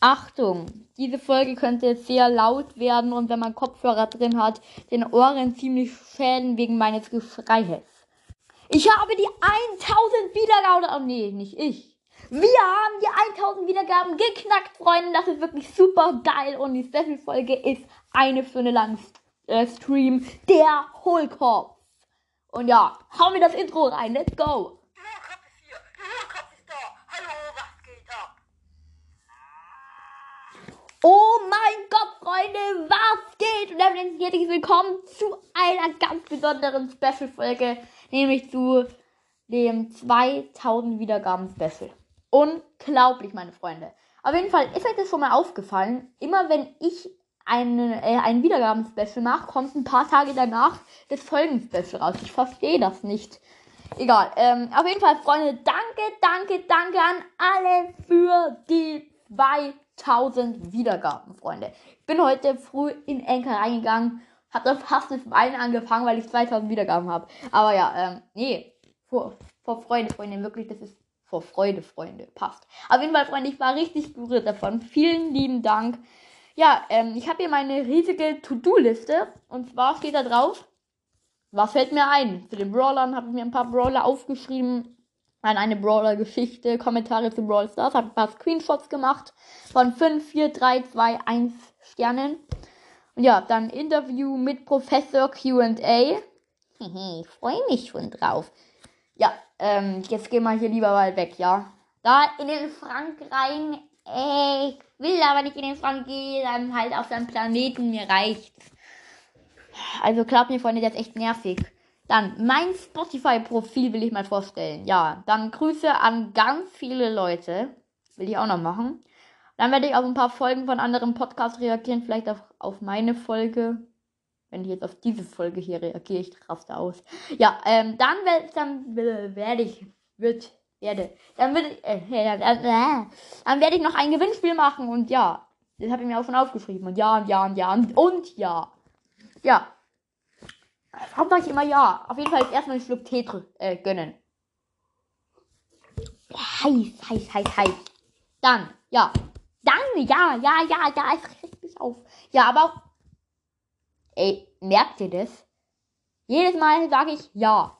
Achtung, diese Folge könnte sehr laut werden und wenn man Kopfhörer drin hat, den Ohren ziemlich schäden wegen meines Geschreies. Ich habe die 1000 Wiedergaben, oh nee, nicht ich. Wir haben die 1000 Wiedergaben geknackt, Freunde. Das ist wirklich super geil und die Special-Folge ist eine Stunde lang äh, Stream der Hohlkopf. Und ja, hauen wir das Intro rein. Let's go. Oh mein Gott, Freunde, was geht? Und damit herzlich willkommen zu einer ganz besonderen Special-Folge, nämlich zu dem 2000 Wiedergaben-Special. Unglaublich, meine Freunde. Auf jeden Fall ist euch das schon mal aufgefallen, immer wenn ich eine, äh, ein Wiedergaben-Special mache, kommt ein paar Tage danach das Folgen-Special raus. Ich verstehe das nicht. Egal. Ähm, auf jeden Fall, Freunde, danke, danke, danke an alle für die 2000 Wiedergaben, Freunde. Ich bin heute früh in Enker reingegangen, hab dann fast das Weinen angefangen, weil ich 2000 Wiedergaben habe. Aber ja, ähm, nee, vor, vor Freude, Freunde, wirklich, das ist vor Freude, Freunde, passt. Auf jeden Fall, Freunde, ich war richtig berührt davon. Vielen lieben Dank. Ja, ähm, ich habe hier meine riesige To-Do-Liste und zwar steht da drauf, was fällt mir ein? Zu den Brawlern habe ich mir ein paar Brawler aufgeschrieben, an eine Brawler-Geschichte, Kommentare zu Brawl Stars, habe ein paar Screenshots gemacht von 5, 4, 3, 2, 1 Sternen. Und ja, dann Interview mit Professor QA. ich freue mich schon drauf. Ja, ähm, jetzt gehen wir hier lieber mal weg, ja. Da in den Frank rein. Ey, ich will aber nicht in den Frank gehen, dann halt auf seinem Planeten, mir reicht's. Also glaubt mir, Freunde, das ist echt nervig. Dann mein Spotify-Profil will ich mal vorstellen. Ja, dann Grüße an ganz viele Leute. Will ich auch noch machen. Dann werde ich auf ein paar Folgen von anderen Podcasts reagieren. Vielleicht auf, auf meine Folge. Wenn ich jetzt auf diese Folge hier reagiere, ich raste aus. Ja, ähm, dann, dann werde ich, wird, werde, dann würde ich, äh, äh, äh, dann werde ich noch ein Gewinnspiel machen und ja, das habe ich mir auch schon aufgeschrieben und ja und ja und ja und, und ja. Ja, Warum sage ich immer ja? Auf jeden Fall jetzt erstmal einen Schluck Tee äh, gönnen. Heiß, heiß, heiß, heiß. Dann, ja. Dann, ja, ja, ja, ja, es regt mich auf. Ja, aber. Ey, merkt ihr das? Jedes Mal sage ich ja.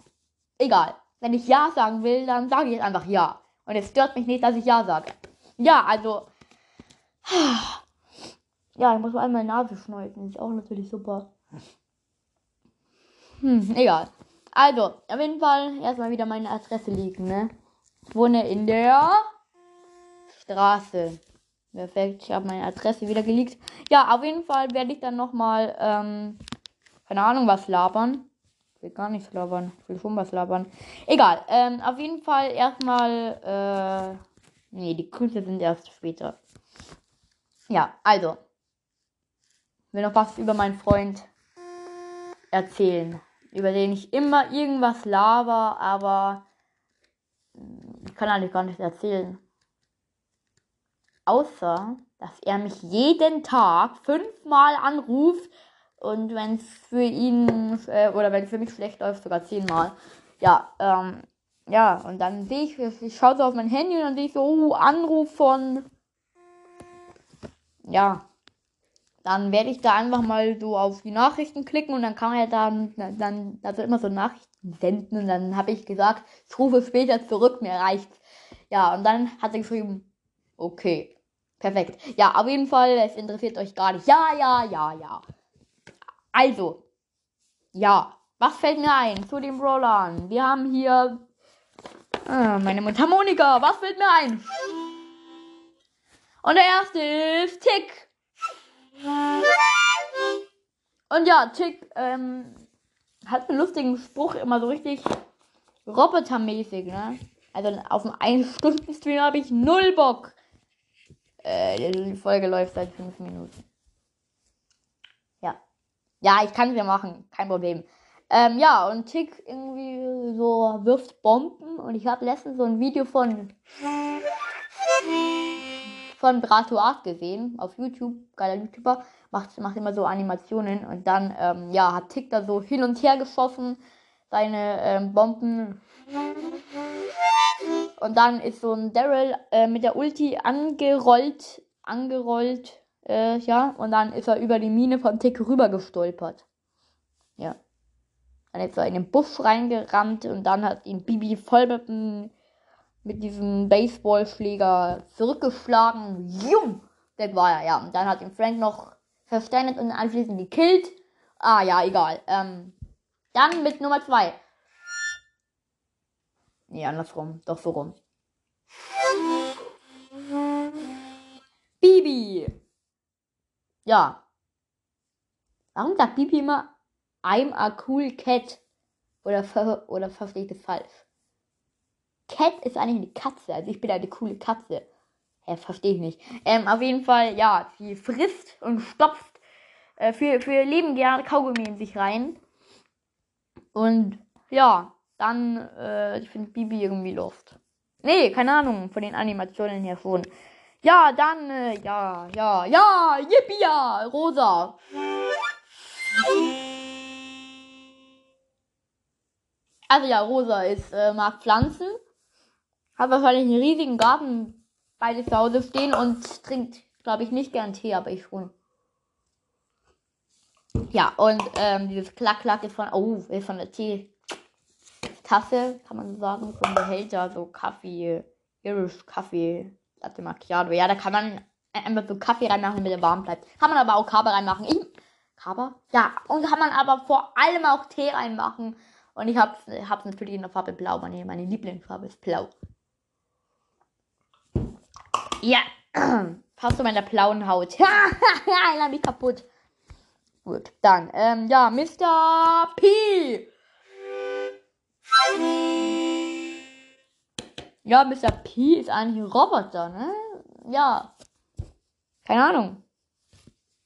Egal. Wenn ich ja sagen will, dann sage ich jetzt einfach ja. Und es stört mich nicht, dass ich ja sage. Ja, also. Ja, ich muss mal einmal Nase schneiden. Ist auch natürlich super. Hm, egal. Also, auf jeden Fall erstmal wieder meine Adresse liegen, ne? Ich wohne in der Straße. Perfekt, ich habe meine Adresse wieder geleakt. Ja, auf jeden Fall werde ich dann nochmal, ähm, keine Ahnung, was labern. Ich will gar nichts labern. Ich will schon was labern. Egal, ähm, auf jeden Fall erstmal, äh, nee, die Grüße sind erst später. Ja, also. Ich will noch was über meinen Freund erzählen über den ich immer irgendwas laber, aber ich kann eigentlich gar nicht erzählen. Außer, dass er mich jeden Tag fünfmal anruft und wenn es für ihn äh, oder wenn es für mich schlecht läuft, sogar zehnmal. Ja, ähm, ja, und dann sehe ich, ich schaue so auf mein Handy und dann sehe ich so, oh, Anruf von, ja, dann werde ich da einfach mal so auf die Nachrichten klicken und dann kann man ja dann, dann also immer so Nachrichten senden und dann habe ich gesagt, ich rufe später zurück, mir reicht's. Ja, und dann hat er geschrieben, okay, perfekt. Ja, auf jeden Fall, es interessiert euch gar nicht. Ja, ja, ja, ja. Also, ja, was fällt mir ein zu den Brawlern? Wir haben hier äh, meine Mundharmonika. Was fällt mir ein? Und der erste ist Tick. Und ja, Tick ähm, hat einen lustigen Spruch, immer so richtig robotermäßig, ne? Also auf dem 1-Stunden-Stream habe ich null Bock. Äh, die Folge läuft seit 5 Minuten. Ja. Ja, ich kann es ja machen, kein Problem. Ähm, ja, und Tick irgendwie so wirft Bomben und ich habe letztens so ein Video von von Brato Art gesehen auf YouTube, geiler YouTuber, macht, macht immer so Animationen und dann, ähm, ja, hat Tick da so hin und her geschossen, seine ähm, Bomben. Und dann ist so ein Daryl äh, mit der Ulti angerollt, angerollt, äh, ja, und dann ist er über die Mine von Tick rüber gestolpert. Ja. Dann ist er in den Busch reingerannt und dann hat ihn Bibi voll mit, dem, mit diesem Baseballschläger zurückgeschlagen. Jum! Das war er, ja. Und dann hat ihn Frank noch verständigt und anschließend gekillt. Ah, ja, egal. Ähm, dann mit Nummer 2. Nee, andersrum. Doch so rum. Bibi. Ja. Warum sagt Bibi immer I'm a cool cat? Oder, ver oder verstehe ich das falsch? Cat ist eigentlich eine Katze. Also ich bin eine coole Katze. Ja, verstehe ich nicht. Ähm, auf jeden Fall, ja, sie frisst und stopft äh, für, für ihr Leben gerne Kaugummi in sich rein. Und ja, dann, äh, ich finde Bibi irgendwie Luft. Nee, keine Ahnung, von den Animationen her schon. Ja, dann, äh, ja, ja, ja, yippie, ja, rosa. Also ja, Rosa ist, äh, mag Pflanzen, hat wahrscheinlich einen riesigen Garten bei sich zu Hause stehen und trinkt, glaube ich, nicht gern Tee, aber ich schon. Ja, und ähm, dieses Klack-Klack ist von, oh, ist von der Teetasse, kann man so sagen, vom Behälter, so Kaffee, Irish Kaffee, Latte Macchiato. Ja, da kann man einfach so Kaffee reinmachen, damit er warm bleibt. Kann man aber auch Kaba reinmachen. Ich, Kaba? Ja, und kann man aber vor allem auch Tee reinmachen. Und ich hab's, hab's natürlich in der Farbe Blau. Meine, meine Lieblingsfarbe ist Blau. Ja, passt zu meiner blauen Haut. ich hab mich kaputt. Gut, dann, ähm, ja, Mr. P. Ja, Mr. P ist eigentlich ein Roboter, ne? Ja. Keine Ahnung.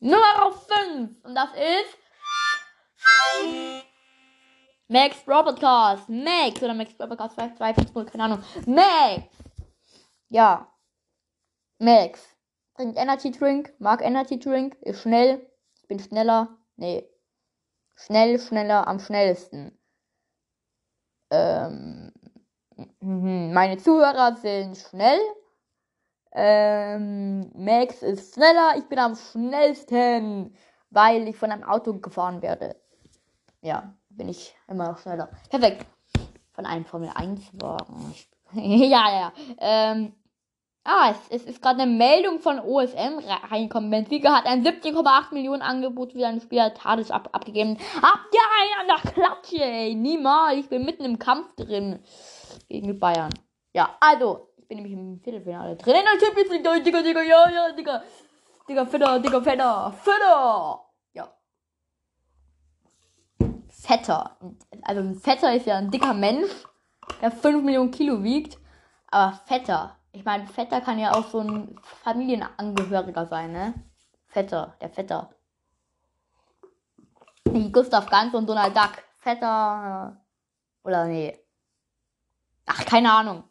Nummer 5. Und das ist. Max Robotcast. Max oder Max Robotcast 2.0, keine Ahnung. Max. Ja. Max. Trinkt Energy Drink. Mag Energy Drink. Ist schnell bin schneller. Nee. Schnell, schneller, am schnellsten. Ähm, mhm, meine Zuhörer sind schnell. Ähm, Max ist schneller. Ich bin am schnellsten, weil ich von einem Auto gefahren werde. Ja, bin ich immer noch schneller. Perfekt. Von einem Formel 1 Wagen. ja, ja. Ähm, Ah, es, es ist gerade eine Meldung von OSM reingekommen. Benfica hat ein 17,8 Millionen Angebot für seinen Spieler Tades ab, abgegeben. Habt ihr einen an der Klatsche, ey? Niemals. Ich bin mitten im Kampf drin. Gegen Bayern. Ja, also. Ich bin nämlich im Viertelfinale drin. In der Champions League, Digga, Digga, ja, ja, Digga. Digga, fetter, Digga, fetter, fetter. Ja. Fetter. Also ein Fetter ist ja ein dicker Mensch, der 5 Millionen Kilo wiegt. Aber fetter ich meine, Vetter kann ja auch so ein Familienangehöriger sein, ne? Vetter, der Vetter. Wie Gustav Ganz und Donald Duck. Vetter. Äh, oder nee. Ach, keine Ahnung.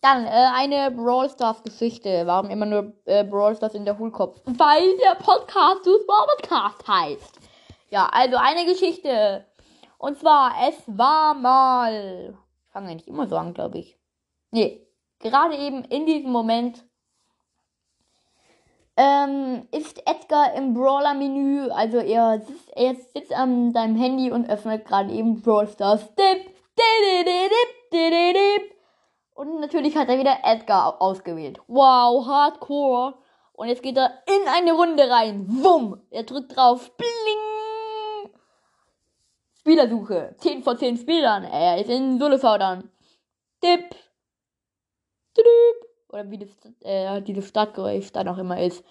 Dann äh, eine Brawl Stars Geschichte. Warum immer nur äh, Brawl Stars in der Hohlkopf? Weil der Podcast du Podcast heißt. Ja, also eine Geschichte. Und zwar, es war mal. Ich fange eigentlich immer so an, glaube ich. Nee, gerade eben in diesem Moment ähm, ist Edgar im Brawler-Menü. Also er sitzt, er sitzt an seinem Handy und öffnet gerade eben Brawl Stars. Und natürlich hat er wieder Edgar ausgewählt. Wow, Hardcore. Und jetzt geht er in eine Runde rein. Wumm. Er drückt drauf. Bling. Spielersuche. 10 von 10 Spielern. Er ist in Solo-Faudern. Tipp. Oder wie das, äh, dieses Startgeräusch dann auch immer ist.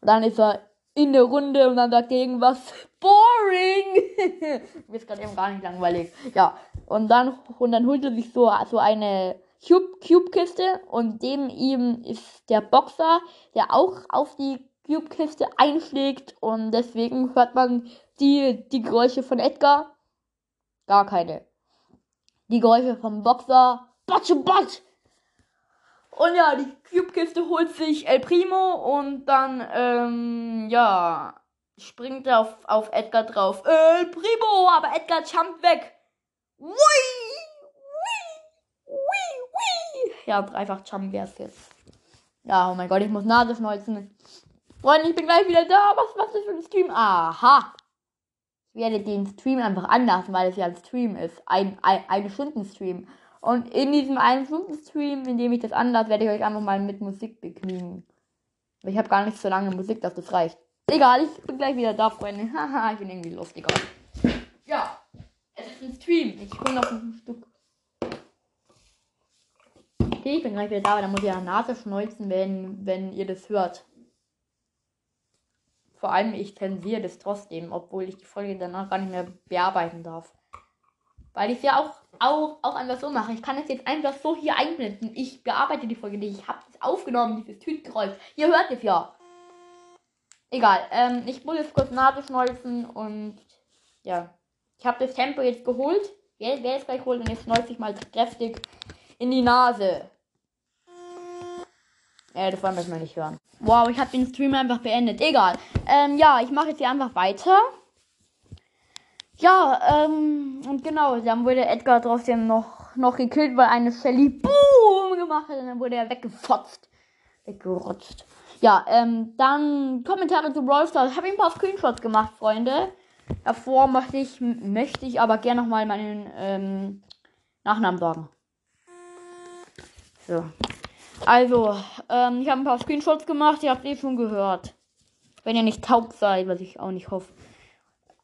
Und dann ist er in der Runde und dann sagt er irgendwas boring. Mir ist gerade eben gar nicht langweilig. Ja. Und dann, und dann holt er sich so, so eine Cube-Kiste und dem ihm ist der Boxer, der auch auf die Cube-Kiste einschlägt und deswegen hört man die, die Geräusche von Edgar. Gar keine. Die Geräusche vom Boxer. Botsch, botsch. Und ja, die Cube-Kiste holt sich El Primo und dann, ähm, ja, springt er auf, auf Edgar drauf. El Primo, aber Edgar jumpt weg. Wui, wui, wui, wui. Ja, einfach Jump wär's jetzt. Ja, oh mein Gott, ich muss Nase schneuzen. Freunde, ich bin gleich wieder da. Was, was ist für ein Stream? Aha. Ich werde den Stream einfach anlassen, weil es ja ein Stream ist. Ein, ein, ein Stunden-Stream. Und in diesem einen Stunden-Stream, in dem ich das anlasse, werde ich euch einfach mal mit Musik begnügen. Ich habe gar nicht so lange Musik, dass das reicht. Egal, ich bin gleich wieder da, Freunde. Haha, ich bin irgendwie lustiger. Ja, es ist ein Stream. Ich hole noch ein Stück. Okay, ich bin gleich wieder da, aber dann muss ich ja Nase schneuzen, wenn, wenn ihr das hört. Vor allem, ich zensiere das trotzdem, obwohl ich die Folge danach gar nicht mehr bearbeiten darf. Weil ich es ja auch, auch, auch einfach so mache. Ich kann es jetzt einfach so hier einblenden. Ich bearbeite die Folge nicht. Ich habe es aufgenommen, dieses Tütenkreuz. Ihr hört es ja. Egal. Ähm, ich muss jetzt kurz Nase schneuzen und ja. Ich habe das Tempo jetzt geholt. Wer, wer es gleich holt und jetzt schneuze ich mal kräftig in die Nase. Ja, das wollen wir mal nicht hören. Wow, ich habe den Stream einfach beendet. Egal. Ähm, ja, ich mache jetzt hier einfach weiter. Ja, ähm, und genau, dann wurde Edgar trotzdem noch, noch gekillt, weil eine Shelly Boom gemacht hat und dann wurde er weggefotzt. Weggerotzt. Ja, ähm, dann Kommentare zu Brawl Stars. Ich habe ein paar Screenshots gemacht, Freunde. Davor möchte ich, möchte ich aber gerne nochmal meinen ähm, Nachnamen sagen. So. Also, ähm, ich habe ein paar Screenshots gemacht, ihr habt eh schon gehört. Wenn ihr nicht taub seid, was ich auch nicht hoffe.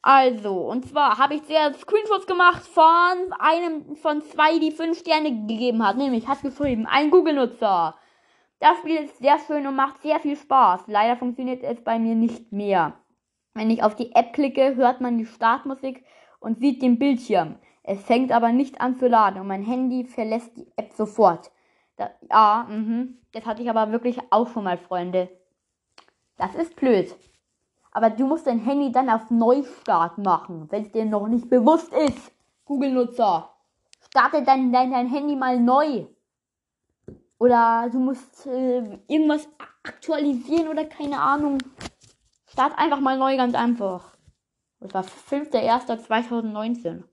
Also, und zwar habe ich sehr Screenshots gemacht von einem von zwei, die fünf Sterne gegeben hat. Nämlich hat geschrieben, ein Google-Nutzer. Das Spiel ist sehr schön und macht sehr viel Spaß. Leider funktioniert es bei mir nicht mehr. Wenn ich auf die App klicke, hört man die Startmusik und sieht den Bildschirm. Es fängt aber nicht an zu laden und mein Handy verlässt die App sofort. Da, ja, mhm. Das hatte ich aber wirklich auch schon mal, Freunde. Das ist blöd. Aber du musst dein Handy dann auf Neustart machen, wenn es dir noch nicht bewusst ist. Google-Nutzer. Starte dein, dein, dein Handy mal neu. Oder du musst äh, irgendwas aktualisieren oder keine Ahnung. Start einfach mal neu, ganz einfach. Das war 5.1.2019.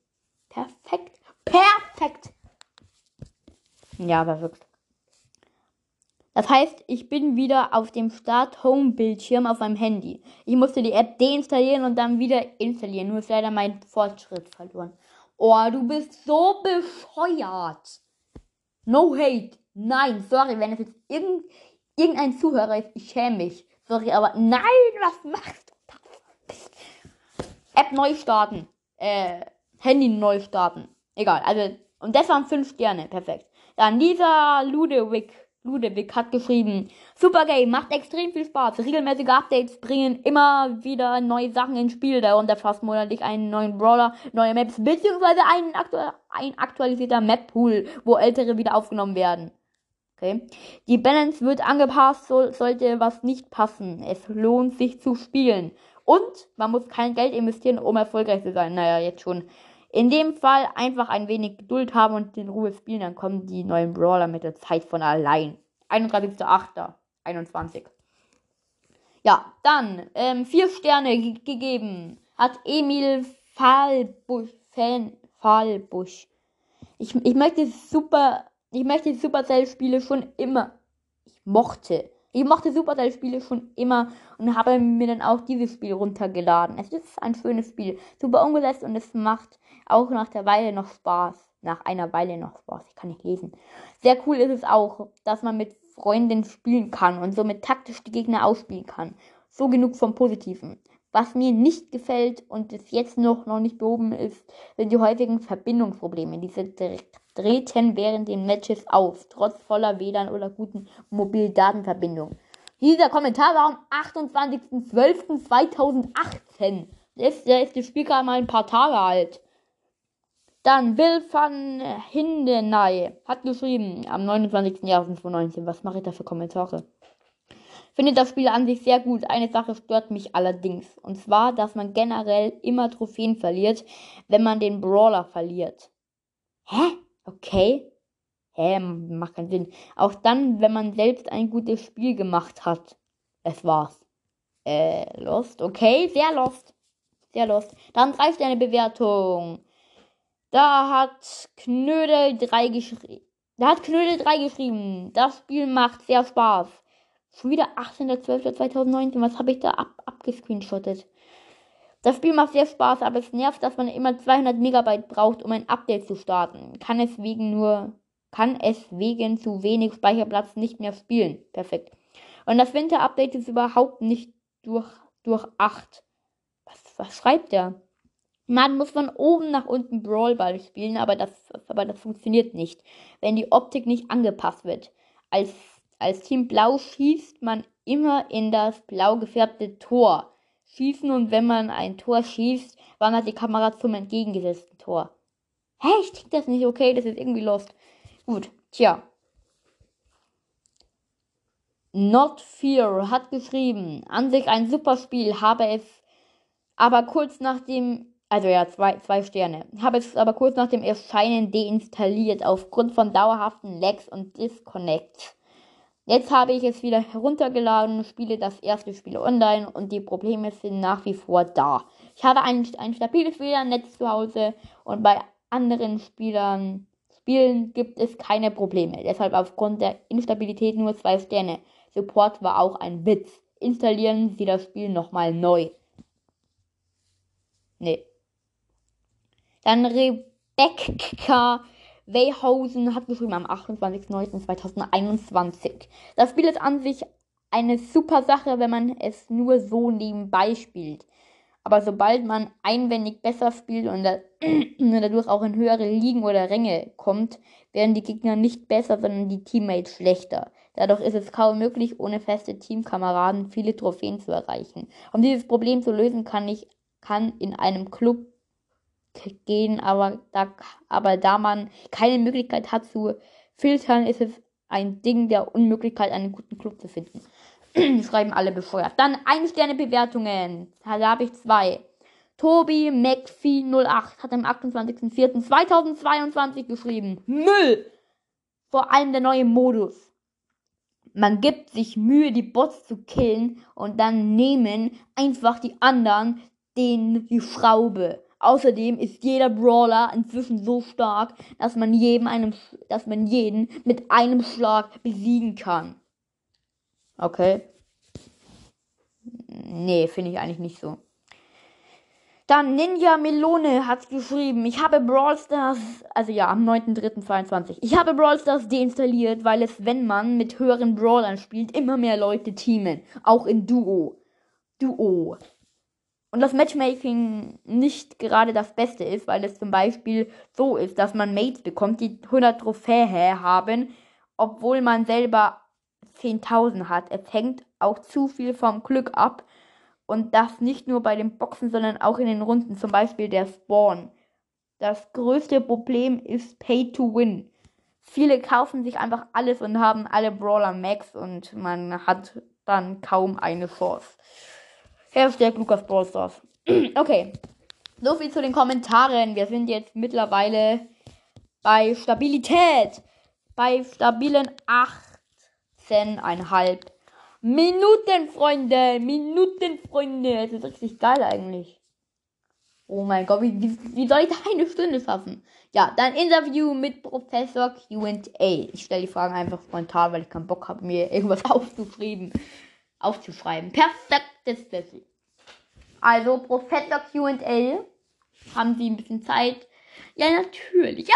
Perfekt. Perfekt. Ja, aber wirklich. Das heißt, ich bin wieder auf dem Start-Home-Bildschirm auf meinem Handy. Ich musste die App deinstallieren und dann wieder installieren. Nur ist leider mein Fortschritt verloren. Oh, du bist so bescheuert. No hate. Nein, sorry, wenn es jetzt irgend, irgendein Zuhörer ist, ich schäme mich. Sorry, aber nein, was machst du? App neu starten. Äh, Handy neu starten. Egal, also, und das waren 5 Sterne. Perfekt. Dann dieser Ludewig Ludewig hat geschrieben, Super Game, macht extrem viel Spaß. Regelmäßige Updates bringen immer wieder neue Sachen ins Spiel. Darunter fast monatlich einen neuen Brawler, neue Maps, beziehungsweise ein, aktu ein aktualisierter Map-Pool, wo ältere wieder aufgenommen werden. Okay. Die Balance wird angepasst, so, sollte was nicht passen. Es lohnt sich zu spielen. Und man muss kein Geld investieren, um erfolgreich zu sein. Naja, jetzt schon. In dem Fall einfach ein wenig Geduld haben und in Ruhe spielen, dann kommen die neuen Brawler mit der Zeit von allein. 31.08.21. Ja, dann ähm, vier Sterne gegeben hat Emil Fahlbusch. Fahlbusch. Ich, ich möchte super, ich möchte Supercell-Spiele schon immer. Ich mochte ich mochte Supercell-Spiele schon immer und habe mir dann auch dieses Spiel runtergeladen. Es ist ein schönes Spiel, super umgesetzt und es macht auch nach der Weile noch Spaß. Nach einer Weile noch Spaß. Ich kann nicht lesen. Sehr cool ist es auch, dass man mit Freunden spielen kann und somit taktisch die Gegner ausspielen kann. So genug vom Positiven. Was mir nicht gefällt und es jetzt noch, noch nicht behoben ist, sind die häufigen Verbindungsprobleme. Diese treten während den Matches auf, trotz voller WLAN oder guten Mobildatenverbindung. Dieser Kommentar war am 28.12.2018. Ist, der ist das Spiel gerade mal ein paar Tage alt. Dann Bill van Hindenay hat geschrieben am 29.01.2019. Was mache ich da für Kommentare? Finde das Spiel an sich sehr gut. Eine Sache stört mich allerdings. Und zwar, dass man generell immer Trophäen verliert, wenn man den Brawler verliert. Hä? Okay. Hä, macht keinen Sinn. Auch dann, wenn man selbst ein gutes Spiel gemacht hat. Es war's. Äh, Lost. Okay, sehr Lost. Sehr Lost. Dann drei Sterne Bewertung. Da hat Knödel 3 geschrieben. Da hat Knödel 3 geschrieben. Das Spiel macht sehr Spaß. Schon wieder 18.12.2019. Was habe ich da ab abgescreenshottet? Das Spiel macht sehr Spaß, aber es nervt, dass man immer 200 Megabyte braucht, um ein Update zu starten. Kann es wegen nur, kann es wegen zu wenig Speicherplatz nicht mehr spielen. Perfekt. Und das Winter-Update ist überhaupt nicht durch, durch 8. Was, was schreibt der? Man muss von oben nach unten Brawlball spielen, aber das, aber das funktioniert nicht, wenn die Optik nicht angepasst wird. Als, als Team Blau schießt man immer in das blau gefärbte Tor. Schießen und wenn man ein Tor schießt, wandert die Kamera zum entgegengesetzten Tor. Hä, ich denke das nicht okay, das ist irgendwie lost. Gut, tja. Not Fear hat geschrieben, an sich ein super Spiel, habe es aber kurz nach dem also ja, zwei, zwei Sterne. Habe es aber kurz nach dem Erscheinen deinstalliert, aufgrund von dauerhaften Lags und Disconnects. Jetzt habe ich es wieder heruntergeladen, spiele das erste Spiel online und die Probleme sind nach wie vor da. Ich habe ein, ein stabiles WLAN-Netz zu Hause und bei anderen Spielern, Spielen gibt es keine Probleme. Deshalb aufgrund der Instabilität nur zwei Sterne. Support war auch ein Witz. Installieren Sie das Spiel nochmal neu. Nee. Dann Rebecca Weyhausen hat geschrieben am 28.09.2021. Das Spiel ist an sich eine super Sache, wenn man es nur so nebenbei spielt. Aber sobald man einwendig besser spielt und, da, und dadurch auch in höhere Ligen oder Ränge kommt, werden die Gegner nicht besser, sondern die Teammates schlechter. Dadurch ist es kaum möglich, ohne feste Teamkameraden viele Trophäen zu erreichen. Um dieses Problem zu lösen, kann ich kann in einem Club gehen, aber da, aber da man keine Möglichkeit hat zu filtern, ist es ein Ding der Unmöglichkeit, einen guten Club zu finden. Schreiben alle befeuert. Dann ein Sterne Bewertungen. Da habe ich zwei. Tobi McPhee 08 hat am 28.04.2022 geschrieben. Müll! Vor allem der neue Modus. Man gibt sich Mühe, die Bots zu killen und dann nehmen einfach die anderen den die Schraube. Außerdem ist jeder Brawler inzwischen so stark, dass man, jedem einem, dass man jeden mit einem Schlag besiegen kann. Okay. Nee, finde ich eigentlich nicht so. Dann Ninja Melone hat geschrieben, ich habe Brawl Stars, also ja, am 9.3.22. Ich habe Brawl Stars deinstalliert, weil es, wenn man mit höheren Brawlern spielt, immer mehr Leute teamen. Auch in Duo. Duo und das Matchmaking nicht gerade das Beste ist, weil es zum Beispiel so ist, dass man Mates bekommt, die 100 Trophäe haben, obwohl man selber 10.000 hat. Es hängt auch zu viel vom Glück ab und das nicht nur bei den Boxen, sondern auch in den Runden, zum Beispiel der Spawn. Das größte Problem ist Pay to Win. Viele kaufen sich einfach alles und haben alle Brawler Max und man hat dann kaum eine Chance. Hashtag Lukas Ballstars. okay. So viel zu den Kommentaren. Wir sind jetzt mittlerweile bei Stabilität. Bei stabilen 18,5 Minuten, Freunde. Minuten, Freunde. Das ist richtig geil eigentlich. Oh mein Gott, wie, wie, wie soll ich da eine Stunde schaffen? Ja, dann Interview mit Professor QA. Ich stelle die Fragen einfach spontan, weil ich keinen Bock habe, mir irgendwas aufzuschreiben aufzuschreiben. Perfektes Special. Also Professor QA. Haben Sie ein bisschen Zeit? Ja, natürlich. Ja.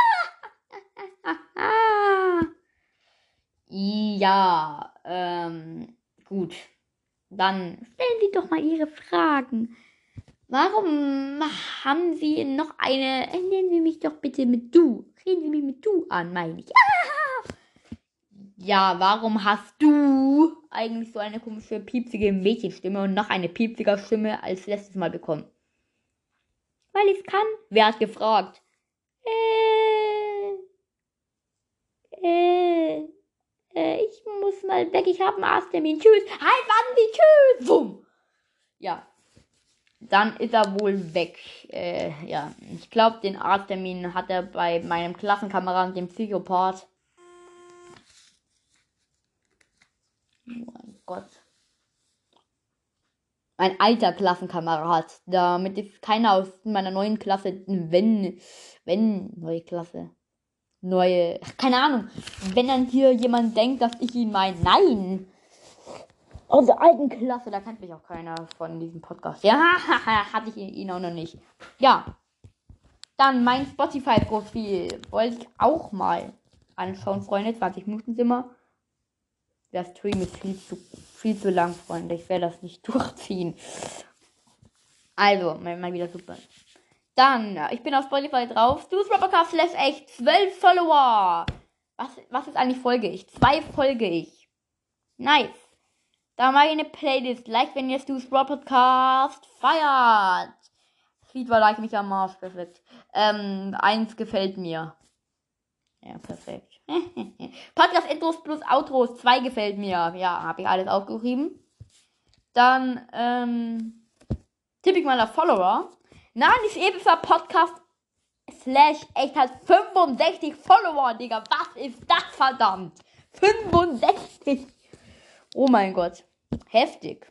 ja, ähm, gut. Dann stellen Sie doch mal Ihre Fragen. Warum haben Sie noch eine. Nennen Sie mich doch bitte mit du. Reden Sie mich mit du an, meine ich. Ja. Warum hast du eigentlich so eine komische, piepsige Mädchenstimme und noch eine piepsige Stimme als letztes Mal bekommen? Weil ich es kann. Wer hat gefragt? Äh, äh, äh, ich muss mal weg, ich habe einen Arzttermin. Tschüss. Halt, warten Sie, tschüss. Bumm. Ja. Dann ist er wohl weg. Äh, ja. Ich glaube, den Arzttermin hat er bei meinem Klassenkameraden, dem Psychopath. Mein Gott. Mein alter Klassenkamerad. Damit keiner aus meiner neuen Klasse, wenn, wenn, neue Klasse. Neue, keine Ahnung. Wenn dann hier jemand denkt, dass ich ihn meine. Nein. Aus der alten Klasse, da kennt mich auch keiner von diesem Podcast. Ja, hatte ich ihn auch noch nicht. Ja. Dann mein Spotify-Profil wollte ich auch mal anschauen, Freunde. 20 Minuten sind wir. Der Stream ist viel zu, viel zu lang, Freunde. Ich werde das nicht durchziehen. Also, mal, mal wieder super. Dann, ich bin auf Spotify drauf. Stu's Robocast lässt echt 12 Follower. Was, was ist eigentlich folge ich? Zwei folge ich. Nice. Da mache ich eine Playlist. Like, wenn ihr Stu's Podcast feiert. Das Lied war Like mich am Marsch. Perfekt. Ähm, eins gefällt mir. Ja, perfekt. Podcast Intros plus Outros. Zwei gefällt mir. Ja, habe ich alles aufgeschrieben. Dann, ähm, tippe ich mal auf Follower. Ist Ebefer Podcast slash echt hat 65 Follower, Digga. Was ist das verdammt? 65. Oh mein Gott. Heftig.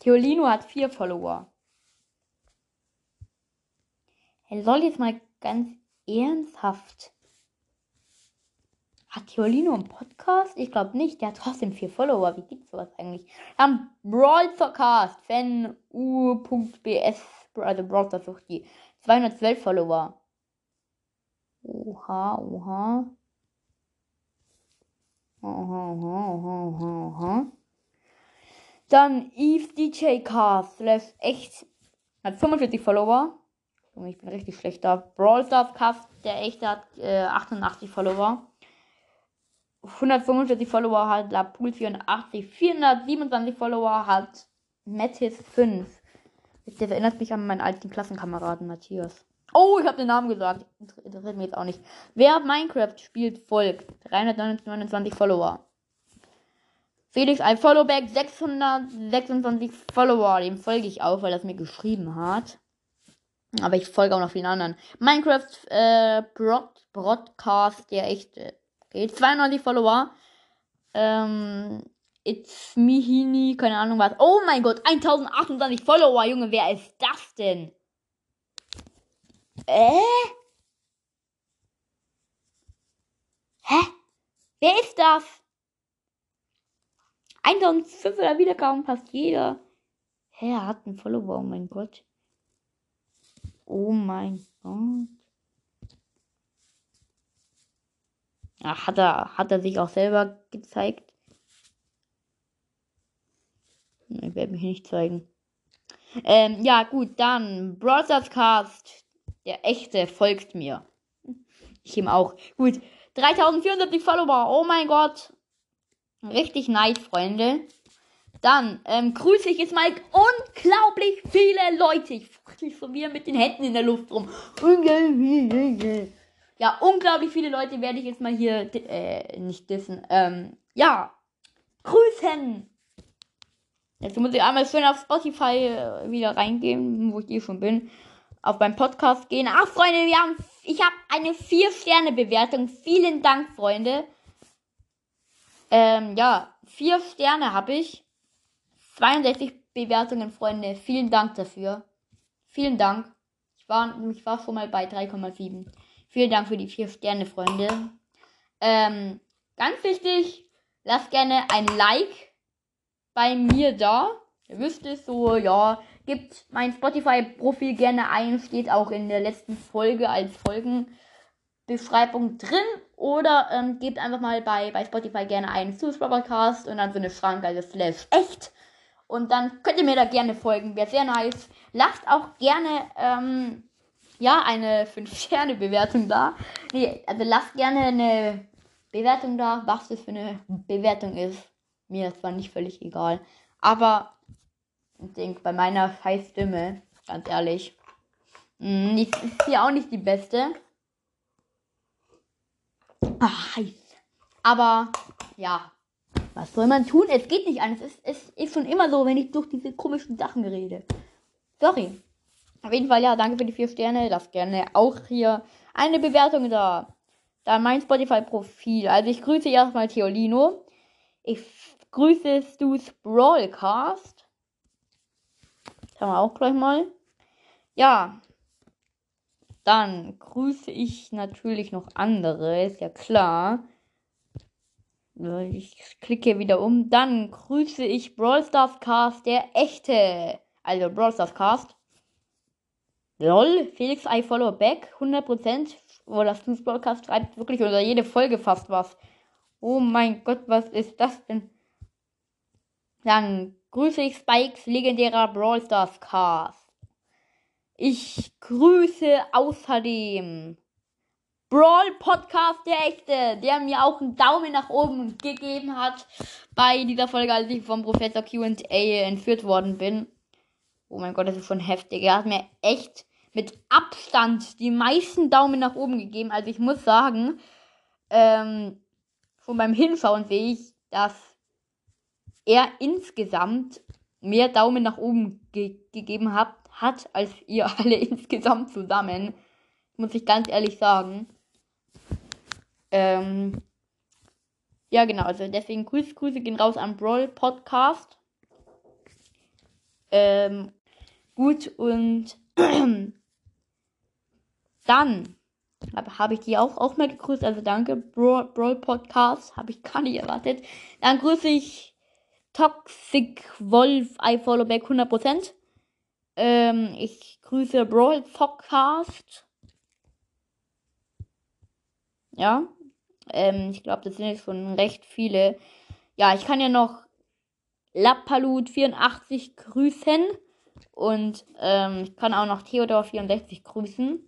Theolino hat 4 Follower. Er soll jetzt mal ganz ernsthaft. Hat Theolino einen Podcast? Ich glaube nicht. Der hat trotzdem vier Follower. Wie gibt's sowas eigentlich? Dann Brawl Cast, Fan U.bs, also Brawl sucht die. 212 Follower. Oha, oha. Oha, oha, oha, oha. Dann Eve DJ Cast, lässt echt, hat 45 Follower. Ich bin richtig schlechter. Brawl Stars Cast, der echte hat äh, 88 Follower. 145 Follower hat Lapool 84, 427 Follower hat Metis 5. Das erinnert mich an meinen alten Klassenkameraden Matthias. Oh, ich habe den Namen gesagt. Interessiert mich jetzt auch nicht. Wer Minecraft spielt, folgt. 329 Follower. Felix ein Followback, 626 Follower. Dem folge ich auch, weil er es mir geschrieben hat. Aber ich folge auch noch vielen anderen. Minecraft äh, Broad Broadcast, der echte. Okay, 92 Follower. Ähm, It's Mihini, keine Ahnung was. Oh mein Gott, 1028 Follower, Junge, wer ist das denn? Äh? Hä? Wer ist das? 1500 Wiedergaben fast jeder. Hä, er hat einen Follower, oh mein Gott. Oh mein Gott. Ach, hat er, hat er sich auch selber gezeigt? Ich werde mich nicht zeigen. Ähm, ja, gut, dann Brothers Cast. Der echte folgt mir. Ich ihm auch. Gut. 3440 Follower. Oh mein Gott. Richtig nice, Freunde. Dann ähm, grüße ich jetzt mal unglaublich viele Leute. Ich fuchtel von mir mit den Händen in der Luft rum. Ja, unglaublich viele Leute werde ich jetzt mal hier äh, nicht dissen. Ähm, ja, grüßen. Jetzt muss ich einmal schön auf Spotify äh, wieder reingehen, wo ich eh schon bin. Auf meinem Podcast gehen. Ach, Freunde, wir haben, ich habe eine 4-Sterne-Bewertung. Vielen Dank, Freunde. Ähm, ja, 4 Sterne habe ich. 62 Bewertungen, Freunde. Vielen Dank dafür. Vielen Dank. Ich war, ich war schon mal bei 3,7. Vielen Dank für die 4 Sterne, Freunde. Ähm, ganz wichtig, lasst gerne ein Like bei mir da. Ihr wisst es so, ja. Gibt mein Spotify-Profil gerne ein. Steht auch in der letzten Folge als Folgenbeschreibung drin. Oder ähm, gebt einfach mal bei, bei Spotify gerne einen Podcast und dann so eine Schranke, also slash echt. Und dann könnt ihr mir da gerne folgen. Wäre sehr nice. Lasst auch gerne, ähm, ja, eine 5-Sterne-Bewertung da. Nee, also lasst gerne eine Bewertung da, was das für eine Bewertung ist. Mir ist zwar nicht völlig egal. Aber ich denke, bei meiner scheiß Stimme, ganz ehrlich, mh, ist hier auch nicht die beste. Ach, heiß. Aber ja, was soll man tun? Es geht nicht anders. Es, es ist schon immer so, wenn ich durch diese komischen Sachen rede. Sorry. Auf jeden Fall, ja, danke für die vier Sterne. Lasst gerne auch hier eine Bewertung da. Dann mein Spotify-Profil. Also ich grüße erstmal Theolino. Ich grüße Stu's Brawlcast. Schauen wir auch gleich mal. Ja. Dann grüße ich natürlich noch andere, ist ja klar. Ich klicke wieder um. Dann grüße ich Brawl Stars Cast, der echte. Also Brawl Stars Cast. Lol, Felix I follow back, 100%. Oh, das News Broadcast schreibt wirklich unter jede Folge fast was. Oh mein Gott, was ist das denn? Dann grüße ich Spikes legendärer Brawl Stars Cast. Ich grüße außerdem Brawl Podcast der Echte, der mir auch einen Daumen nach oben gegeben hat bei dieser Folge, als ich vom Professor QA entführt worden bin. Oh mein Gott, das ist schon heftig. Er hat mir echt mit Abstand die meisten Daumen nach oben gegeben. Also ich muss sagen, ähm, von beim Hinschauen sehe ich, dass er insgesamt mehr Daumen nach oben ge gegeben hat, hat, als ihr alle insgesamt zusammen. Muss ich ganz ehrlich sagen. Ähm, ja, genau. Also deswegen Grüße, Grüße gehen raus an Brawl Podcast. Ähm, gut, und Dann habe hab ich die auch, auch mal gegrüßt. Also danke, Brawl, Brawl Podcast. Habe ich gar nicht erwartet. Dann grüße ich Toxic Wolf, I follow back 100%. Ähm, ich grüße Brawl Podcast. Ja. Ähm, ich glaube, das sind jetzt schon recht viele. Ja, ich kann ja noch Lappalut84 grüßen. Und ähm, ich kann auch noch Theodor64 grüßen.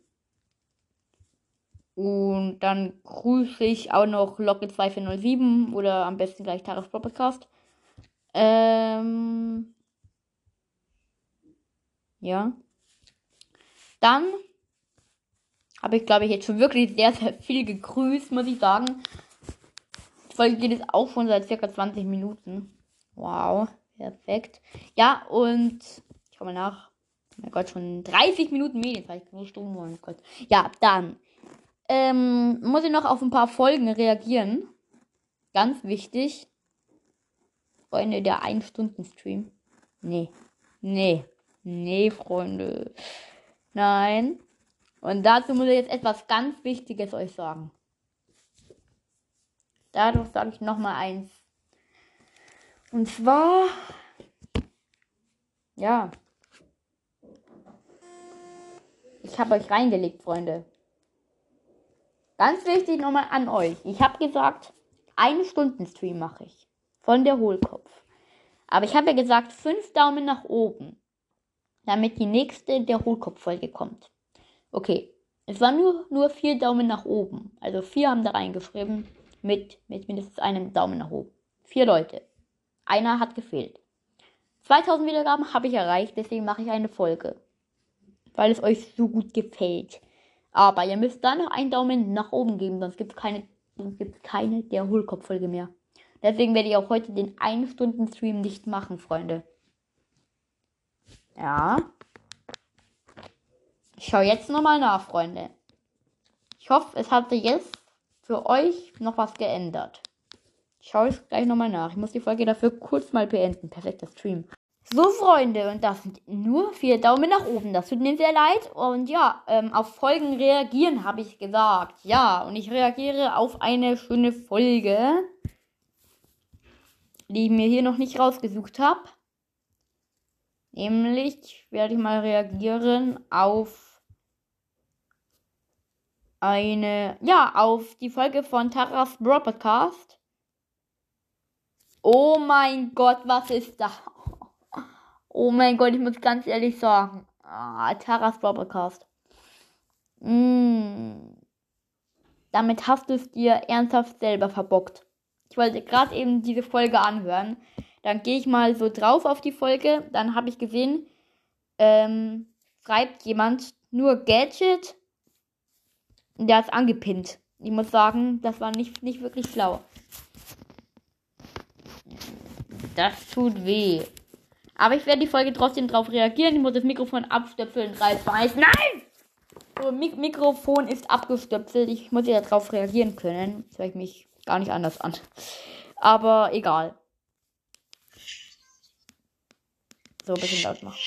Und dann grüße ich auch noch Locke2407 oder am besten gleich Taras Podcast. Ähm, ja. Dann habe ich, glaube ich, jetzt schon wirklich sehr, sehr viel gegrüßt, muss ich sagen. Die Folge geht jetzt auch schon seit circa 20 Minuten. Wow, perfekt. Ja, und ich komme nach. Oh mein Gott, schon 30 Minuten Medienzeit. So stumm, oh mein Gott. Ja, dann ähm, muss ich noch auf ein paar Folgen reagieren. Ganz wichtig. Freunde, der 1-Stunden-Stream. Nee. Nee. Nee, Freunde. Nein. Und dazu muss ich jetzt etwas ganz Wichtiges euch sagen. Dadurch sage ich nochmal eins. Und zwar. Ja. Ich habe euch reingelegt, Freunde. Ganz wichtig nochmal an euch. Ich habe gesagt, eine Stunden Stream mache ich. Von der Hohlkopf. Aber ich habe ja gesagt, fünf Daumen nach oben. Damit die nächste der Hohlkopf-Folge kommt. Okay. Es waren nur, nur vier Daumen nach oben. Also vier haben da reingeschrieben. Mit, mit mindestens einem Daumen nach oben. Vier Leute. Einer hat gefehlt. 2000 Wiedergaben habe ich erreicht, deswegen mache ich eine Folge. Weil es euch so gut gefällt. Aber ihr müsst da noch einen Daumen nach oben geben, sonst gibt es keine, keine der Hohlkopf-Folge mehr. Deswegen werde ich auch heute den 1-Stunden-Stream nicht machen, Freunde. Ja. Ich schaue jetzt nochmal nach, Freunde. Ich hoffe, es hat sich jetzt für euch noch was geändert. Ich schaue es gleich nochmal nach. Ich muss die Folge dafür kurz mal beenden. Perfekter Stream. So, Freunde, und das sind nur vier Daumen nach oben. Das tut mir sehr leid. Und ja, ähm, auf Folgen reagieren, habe ich gesagt. Ja, und ich reagiere auf eine schöne Folge, die ich mir hier noch nicht rausgesucht habe. Nämlich werde ich mal reagieren auf eine, ja, auf die Folge von Taras Broadcast. Oh mein Gott, was ist da? Oh mein Gott, ich muss ganz ehrlich sagen. Ah, Taras Broadcast. Mm. Damit hast du es dir ernsthaft selber verbockt. Ich wollte gerade eben diese Folge anhören. Dann gehe ich mal so drauf auf die Folge. Dann habe ich gesehen, ähm, schreibt jemand nur Gadget. Der ist angepinnt. Ich muss sagen, das war nicht, nicht wirklich schlau. Das tut weh. Aber ich werde die Folge trotzdem darauf reagieren. Ich muss das Mikrofon abstöpseln. 3, 2, 1. Nein! So, Mik Mikrofon ist abgestöpselt. Ich muss ja darauf reagieren können. Jetzt höre ich mich gar nicht anders an. Aber egal. So, ein bisschen laut machen.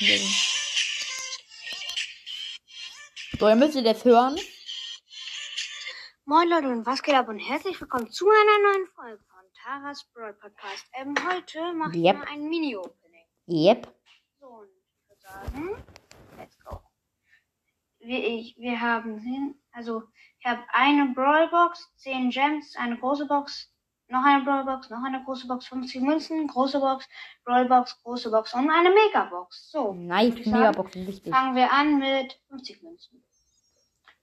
So, ihr müsstet jetzt hören. Moin Leute und was geht ab und herzlich willkommen zu einer neuen Folge von Taras Brawl Podcast. Ähm, heute machen Yep. wir ein Mini-Opening. Yep. So, und ich würde sagen, let's go. Wir, ich, wir haben also ich habe eine Brawl Box, 10 Gems, eine große Box, noch eine Brawl Box, noch eine große Box, 50 Münzen, große Box, Brawl Box, große Box und eine Mega Box. So, Nice, Megaboxen, wichtig. fangen wir an mit 50 Münzen.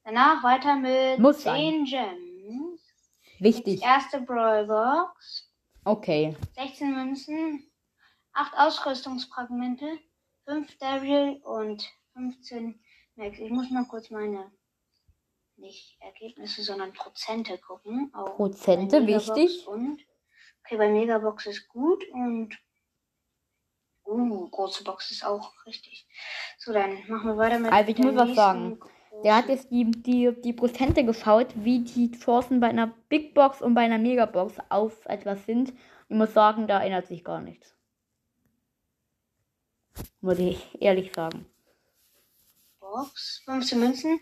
Danach weiter mit Muss 10 Gems. Wichtig. Erste Brawl Box. Okay. 16 Münzen, 8 Ausrüstungsfragmente, 5 Daryl und 15 Max. Ich muss mal kurz meine, nicht Ergebnisse, sondern Prozente gucken. Auch Prozente, wichtig. Und, okay, bei Megabox ist gut und uh, große Box ist auch richtig. So, dann machen wir weiter mit Also ich muss was sagen. Der hat jetzt die, die, die Prozente geschaut, wie die Chancen bei einer Big Box und bei einer Megabox auf etwas sind. Ich muss sagen, da ändert sich gar nichts. Muss ich ehrlich sagen. Box, 15 Münzen,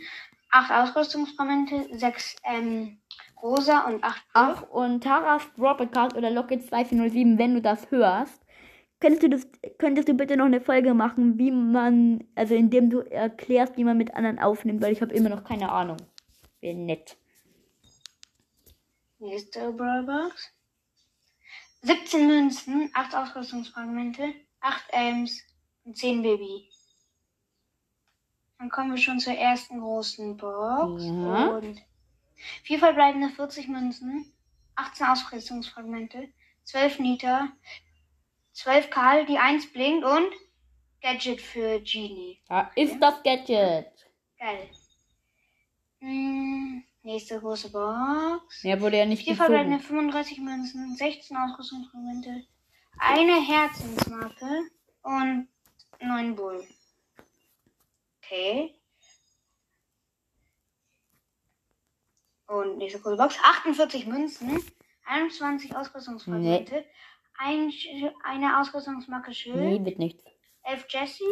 8 Ausrüstungsfragmente, 6 ähm, rosa und 8 Ach, und Taras Droppercard oder Locket 2407, wenn du das hörst, könntest du, das, könntest du bitte noch eine Folge machen, wie man, also indem du erklärst, wie man mit anderen aufnimmt, weil ich habe immer noch keine Ahnung. Wäre nett. Nächste Brawlbox. 17 Münzen, 8 Ausrüstungsfragmente, 8 Elms und 10 Baby. Dann kommen wir schon zur ersten großen Box. Ja. Und 4 verbleibende 40 Münzen, 18 Ausrüstungsfragmente, 12 Nita, 12 Karl, die 1 blinkt und Gadget für Genie. Da ist das Gadget. Geil. Hm, nächste große Box. Mehr wurde ja nicht Vier verbleibende gezogen. 35 Münzen, 16 Ausrüstungsmomente, eine Herzensmarke und 9 Bull. Okay. Und nächste große Box. 48 Münzen, 21 Ausrüstungsfragmente, ein, Sch- eine Ausrüstungsmarke Schild, Nee, wird nichts. 11 Jessie,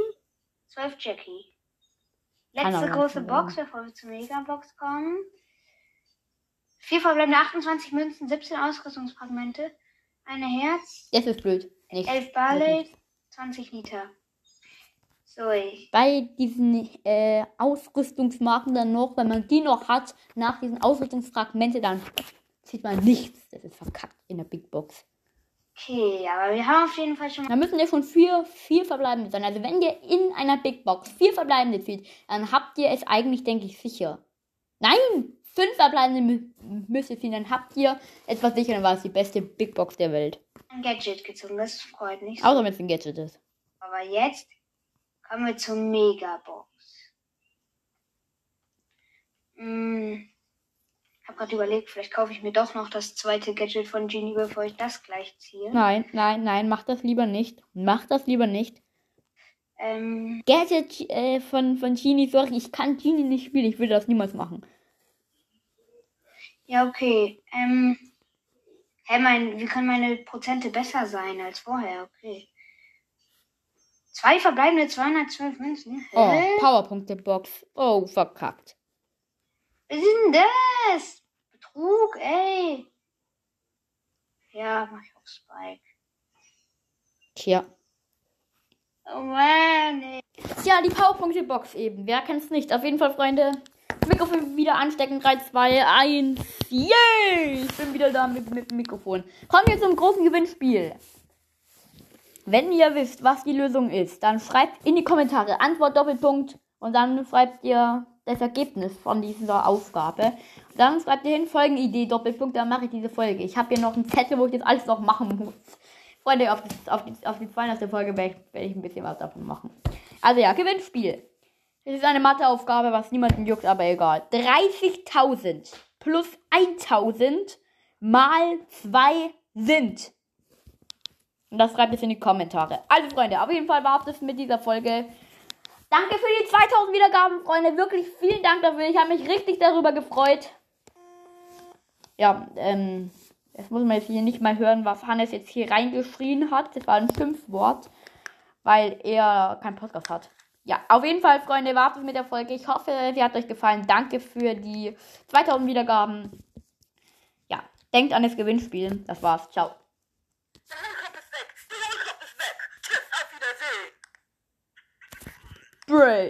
12 Jackie. Letzte große Box, bevor wir zur Megabox kommen. Vier verbleibende 28 Münzen, 17 Ausrüstungsfragmente, eine Herz, Das ist blöd. Nicht. 11 Barley, 20 Liter. So. Bei diesen äh, Ausrüstungsmarken dann noch, wenn man die noch hat, nach diesen Ausrüstungsfragmente, dann sieht man nichts. Das ist verkackt in der Big Box. Okay, aber wir haben auf jeden Fall schon. Da müssen ja schon vier, vier verbleibende sein. Also wenn ihr in einer Big Box vier verbleibende zieht, dann habt ihr es eigentlich, denke ich, sicher. Nein! Fünf verbleibende mü müsst ihr ziehen, dann habt ihr etwas sicher, dann war es die beste Big Box der Welt. ein Gadget gezogen. Das freut mich. Außer wenn es ein Gadget ist. Aber jetzt kommen wir zur Megabox. Hm. Ich habe gerade überlegt, vielleicht kaufe ich mir doch noch das zweite Gadget von Genie, bevor ich das gleich ziehe. Nein, nein, nein, macht das lieber nicht. Macht das lieber nicht. Ähm, Gadget äh, von, von Genie, sorry, ich kann Genie nicht spielen, ich würde das niemals machen. ja, okay. Ähm, hä, mein, wie können meine Prozente besser sein als vorher? Okay. Zwei verbleibende 212 Münzen. Hä? Oh, Powerpunkte-Box. Oh, verkackt. Was ist denn das? Betrug, ey. Ja, mach ich auf Spike. Tja. Oh Mann, ey. Tja, die Powerpunkte-Box eben. Wer kennt's nicht? Auf jeden Fall, Freunde. Mikrofon wieder anstecken. 3, 2, 1. Yay! Ich bin wieder da mit, mit dem Mikrofon. Kommen wir zum großen Gewinnspiel. Wenn ihr wisst, was die Lösung ist, dann schreibt in die Kommentare Antwort Doppelpunkt und dann schreibt ihr das Ergebnis von dieser Aufgabe. Dann schreibt ihr hin Folgenidee Doppelpunkt, dann mache ich diese Folge. Ich habe hier noch einen Zettel, wo ich das alles noch machen muss. Freunde, auf, das, auf, die, auf die 200. Folge werde ich, werde ich ein bisschen was davon machen. Also ja, Gewinnspiel. Das ist eine Matheaufgabe, was niemanden juckt, aber egal. 30.000 plus 1.000 mal 2 sind. Und das schreibt es in die Kommentare. Also Freunde, auf jeden Fall war es mit dieser Folge. Danke für die 2000 Wiedergaben, Freunde. Wirklich vielen Dank dafür. Ich habe mich richtig darüber gefreut. Ja, ähm, jetzt muss man jetzt hier nicht mal hören, was Hannes jetzt hier reingeschrien hat. Das war ein Schimpfwort, weil er keinen Podcast hat. Ja, auf jeden Fall, Freunde, war es mit der Folge. Ich hoffe, sie hat euch gefallen. Danke für die 2000 Wiedergaben. Ja, denkt an das Gewinnspiel. Das war's. Ciao. Break.